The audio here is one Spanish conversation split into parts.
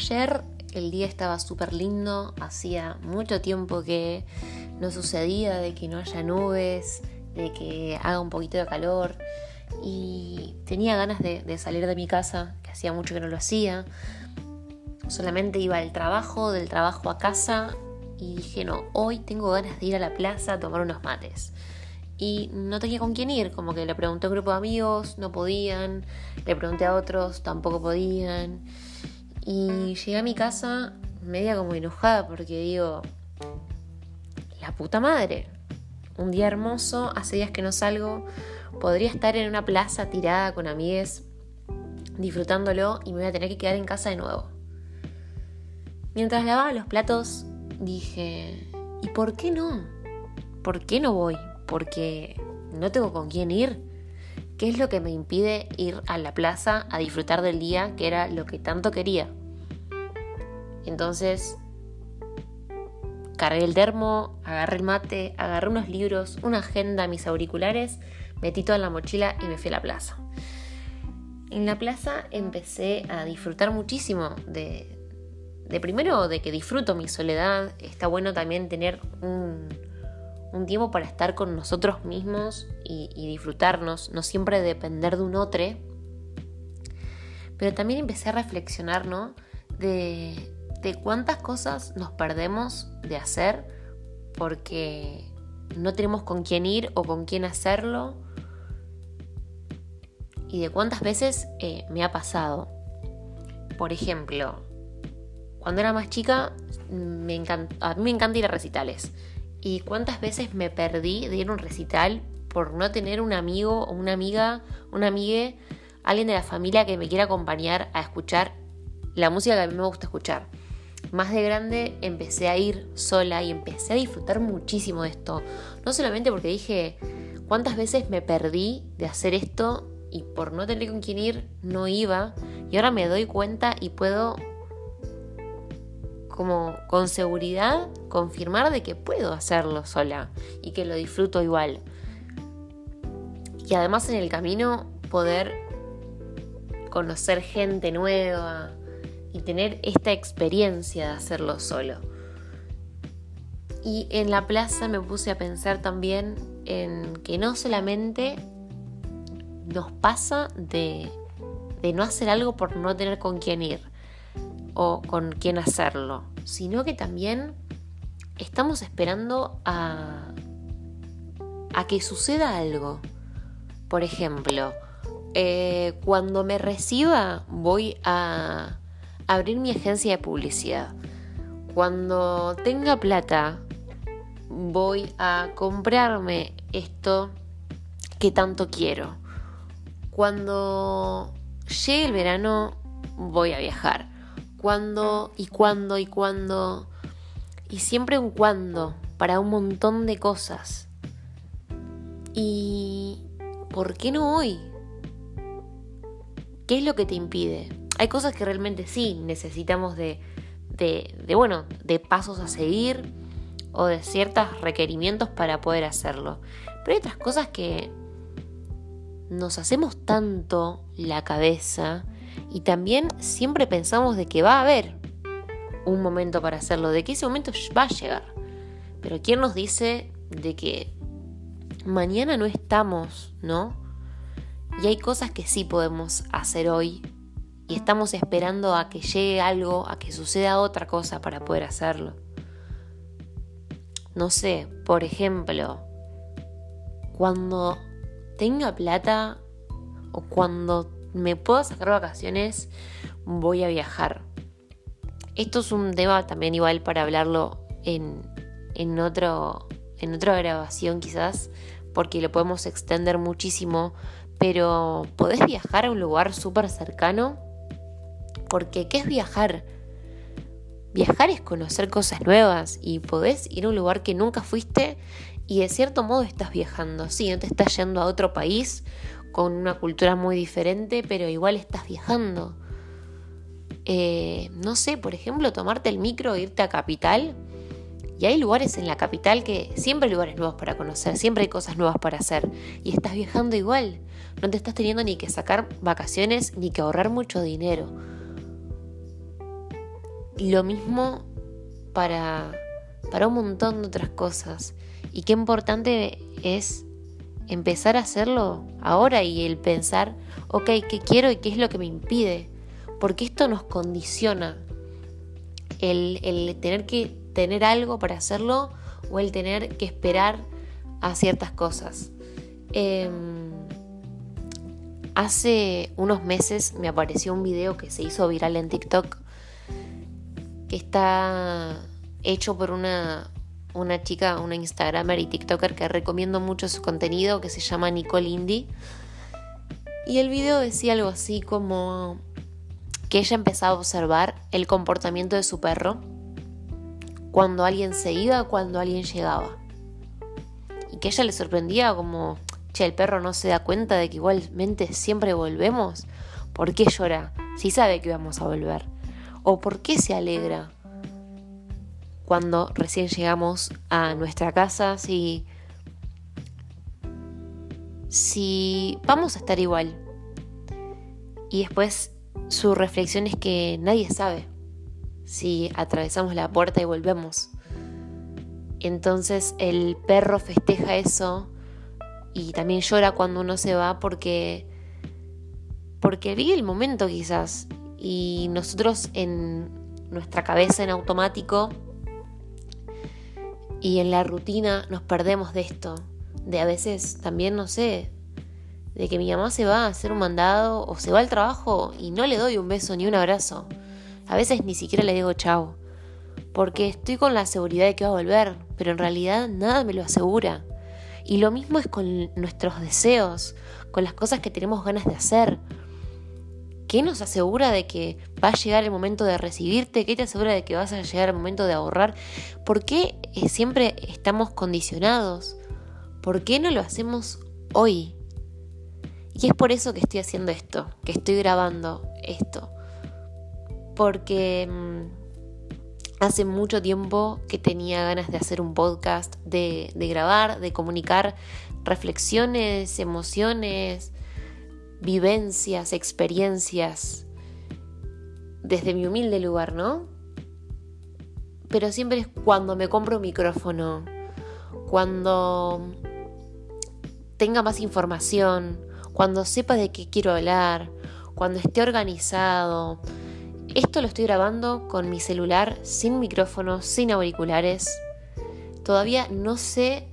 ayer el día estaba súper lindo, hacía mucho tiempo que no sucedía de que no haya nubes, de que haga un poquito de calor y tenía ganas de, salir de mi casa, que hacía mucho que no lo hacía. Solamente iba al trabajo, del trabajo a casa y dije, no, hoy tengo ganas de ir a la plaza a tomar unos mates. Y no tenía con quién ir, como que le pregunté a un grupo de amigos, no podían, le pregunté a otros, tampoco podían. Y llegué a mi casa media como enojada porque digo, la puta madre, un día hermoso, hace días que no salgo, podría estar en una plaza tirada con amigues, disfrutándolo y me voy a tener que quedar en casa de nuevo. Mientras lavaba los platos, dije, ¿y por qué no? ¿Por qué no voy? Porque no tengo con quién ir. ¿Qué es lo que me impide ir a la plaza a disfrutar del día que era lo que tanto quería? Entonces, cargué el termo, agarré el mate, agarré unos libros, una agenda, mis auriculares, metí todo en la mochila y me fui a la plaza. En la plaza empecé a disfrutar muchísimo de, de primero de que disfruto mi soledad. Está bueno también tener un, un tiempo para estar con nosotros mismos y, disfrutarnos, no siempre depender de un otro. Pero también empecé a reflexionar, ¿no? De, cuántas cosas nos perdemos de hacer porque no tenemos con quién ir o con quién hacerlo. Y de cuántas veces eh, me ha pasado. Por ejemplo, cuando era más chica, me a mí me encanta ir a recitales. Y cuántas veces me perdí de ir a un recital por no tener un amigo o una amiga, una amigue, alguien de la familia que me quiera acompañar a escuchar la música que a mí me gusta escuchar. Más de grande empecé a ir sola y empecé a disfrutar muchísimo de esto. No solamente porque dije cuántas veces me perdí de hacer esto y por no tener con quién ir no iba y ahora me doy cuenta y puedo como con seguridad confirmar de que puedo hacerlo sola y que lo disfruto igual. Y además en el camino poder conocer gente nueva y tener esta experiencia de hacerlo solo. Y en la plaza me puse a pensar también en que no solamente nos pasa de, de no hacer algo por no tener con quién ir o con quién hacerlo, sino que también estamos esperando a, que suceda algo. Por ejemplo, eh, cuando me reciba voy a abrir mi agencia de publicidad. Cuando tenga plata voy a comprarme esto que tanto quiero. Cuando llegue el verano voy a viajar cuándo y cuándo y cuándo. Y siempre un cuándo para un montón de cosas. ¿Y por qué no hoy? ¿Qué es lo que te impide? Hay cosas que realmente sí necesitamos de, de, bueno, de pasos a seguir o de ciertos requerimientos para poder hacerlo. Pero hay otras cosas que nos hacemos tanto la cabeza y también siempre pensamos de que va a haber un momento para hacerlo, de que ese momento va a llegar. Pero ¿quién nos dice de que mañana no estamos, ¿no? Y hay cosas que sí podemos hacer hoy y estamos esperando a que llegue algo, a que suceda otra cosa para poder hacerlo. No sé, por ejemplo, cuando tenga plata o cuando me puedo sacar vacaciones, voy a viajar. Esto es un tema también igual para hablarlo en, en, otro, en otra grabación quizás, porque lo podemos extender muchísimo, pero podés viajar a un lugar súper cercano, porque ¿qué es viajar? Viajar es conocer cosas nuevas y podés ir a un lugar que nunca fuiste y de cierto modo estás viajando. Sí, no te estás yendo a otro país con una cultura muy diferente, pero igual estás viajando. Eh, no sé, por ejemplo, tomarte el micro irte a capital. Y hay lugares en la capital que siempre hay lugares nuevos para conocer, siempre hay cosas nuevas para hacer. Y estás viajando igual. No te estás teniendo ni que sacar vacaciones ni que ahorrar mucho dinero. lo mismo para, para un montón de otras cosas. Y qué importante es empezar a hacerlo ahora y el pensar, ok, ¿qué quiero y qué es lo que me impide? Porque esto nos condiciona. El, el tener que tener algo para hacerlo o el tener que esperar a ciertas cosas. Em, hace unos meses me apareció un video que se hizo viral en TikTok que está hecho por una, una chica, una Instagramer y TikToker que recomiendo mucho su contenido, que se llama Nicole Indy. Y el video decía algo así como que ella empezaba a observar el comportamiento de su perro cuando alguien se iba, cuando alguien llegaba. Y que ella le sorprendía como, che, el perro no se da cuenta de que igualmente siempre volvemos. ¿Por qué llora? Si sabe que vamos a volver. ¿O por qué se alegra cuando recién llegamos a nuestra casa? Si, si vamos a estar igual. Y después su reflexión es que nadie sabe si atravesamos la puerta y volvemos. Entonces el perro festeja eso y también llora cuando uno se va porque porque vive el momento quizás y nosotros en nuestra cabeza en automático y en la rutina nos perdemos de esto, de a veces también, no sé, de que mi mamá se va a hacer un mandado o se va al trabajo y no le doy un beso ni un abrazo. A veces ni siquiera le digo chao, porque estoy con la seguridad de que va a volver, pero en realidad nada me lo asegura. Y lo mismo es con nuestros deseos, con las cosas que tenemos ganas de hacer. ¿Qué nos asegura de que va a llegar el momento de recibirte? ¿Qué te asegura de que vas a llegar el momento de ahorrar? ¿Por qué eh, siempre estamos condicionados? ¿Por qué no lo hacemos hoy? Y es por eso que estoy haciendo esto, que estoy grabando esto. Porque mm, hace mucho tiempo que tenía ganas de hacer un podcast, de, de grabar, de comunicar reflexiones, emociones, vivencias, experiencias, desde mi humilde lugar, ¿no? Pero siempre es cuando me compro un micrófono, cuando tenga más información, cuando sepa de qué quiero hablar, cuando esté organizado. Esto lo estoy grabando con mi celular, sin micrófono, sin auriculares. Todavía no sé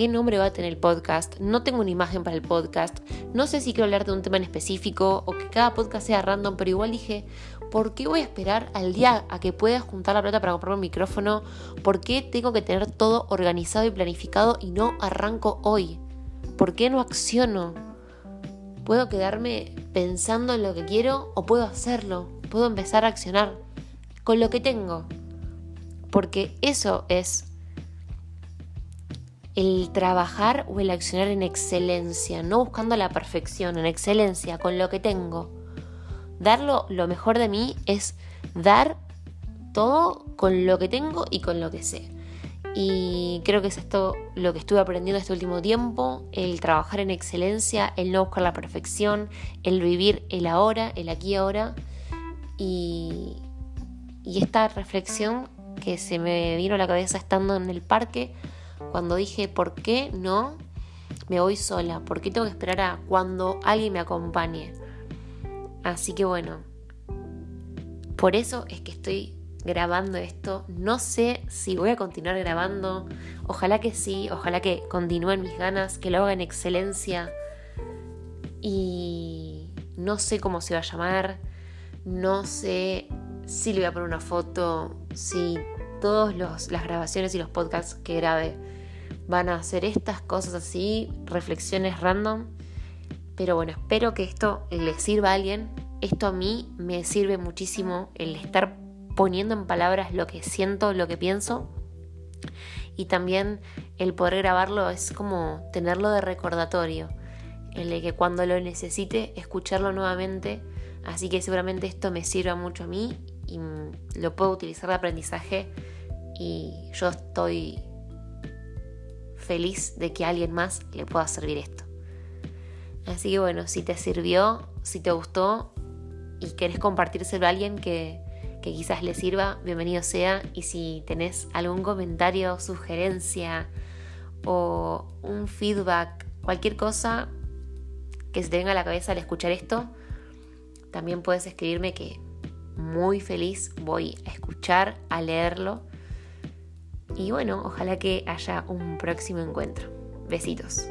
qué nombre va a tener el podcast, no tengo una imagen para el podcast, no sé si quiero hablar de un tema en específico o que cada podcast sea random, pero igual dije, ¿por qué voy a esperar al día a que pueda juntar la plata para comprar un micrófono? ¿Por qué tengo que tener todo organizado y planificado y no arranco hoy? ¿Por qué no acciono? ¿Puedo quedarme pensando en lo que quiero o puedo hacerlo? Puedo empezar a accionar con lo que tengo. Porque eso es el trabajar o el accionar en excelencia, no buscando la perfección, en excelencia, con lo que tengo. Darlo lo mejor de mí es dar todo con lo que tengo y con lo que sé. Y creo que es esto lo que estuve aprendiendo este último tiempo, el trabajar en excelencia, el no buscar la perfección, el vivir el ahora, el aquí y ahora. Y, y esta reflexión que se me vino a la cabeza estando en el parque, cuando dije, ¿por qué no me voy sola? ¿Por qué tengo que esperar a cuando alguien me acompañe? Así que bueno, por eso es que estoy grabando esto. No sé si voy a continuar grabando. Ojalá que sí, ojalá que continúen mis ganas, que lo haga en excelencia. Y no sé cómo se va a llamar. No sé si le voy a poner una foto, si todas las grabaciones y los podcasts que grabe van a hacer estas cosas así, reflexiones random. Pero bueno, espero que esto le sirva a alguien. Esto a mí me sirve muchísimo el estar poniendo en palabras lo que siento, lo que pienso. Y también el poder grabarlo es como tenerlo de recordatorio. El de que cuando lo necesite, escucharlo nuevamente. Así que seguramente esto me sirva mucho a mí y lo puedo utilizar de aprendizaje. Y yo estoy feliz de que a alguien más le pueda servir esto. Así que bueno, si te sirvió, si te gustó y querés compartírselo a alguien que, quizás le sirva, bienvenido sea. Y si tenés algún comentario, sugerencia o un feedback, cualquier cosa que se te venga a la cabeza al escuchar esto, también puedes escribirme que muy feliz voy a escuchar, a leerlo. Y bueno, ojalá que haya un próximo encuentro. Besitos.